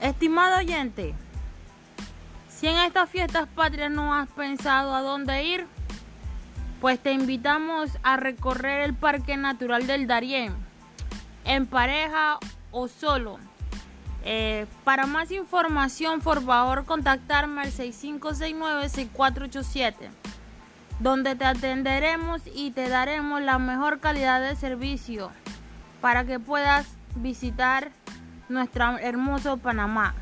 Estimado oyente, si en estas fiestas patrias no has pensado a dónde ir, pues te invitamos a recorrer el Parque Natural del Darién, en pareja o solo. Eh, para más información, por favor, contactarme al 6569-6487, donde te atenderemos y te daremos la mejor calidad de servicio para que puedas visitar nuestro hermoso Panamá.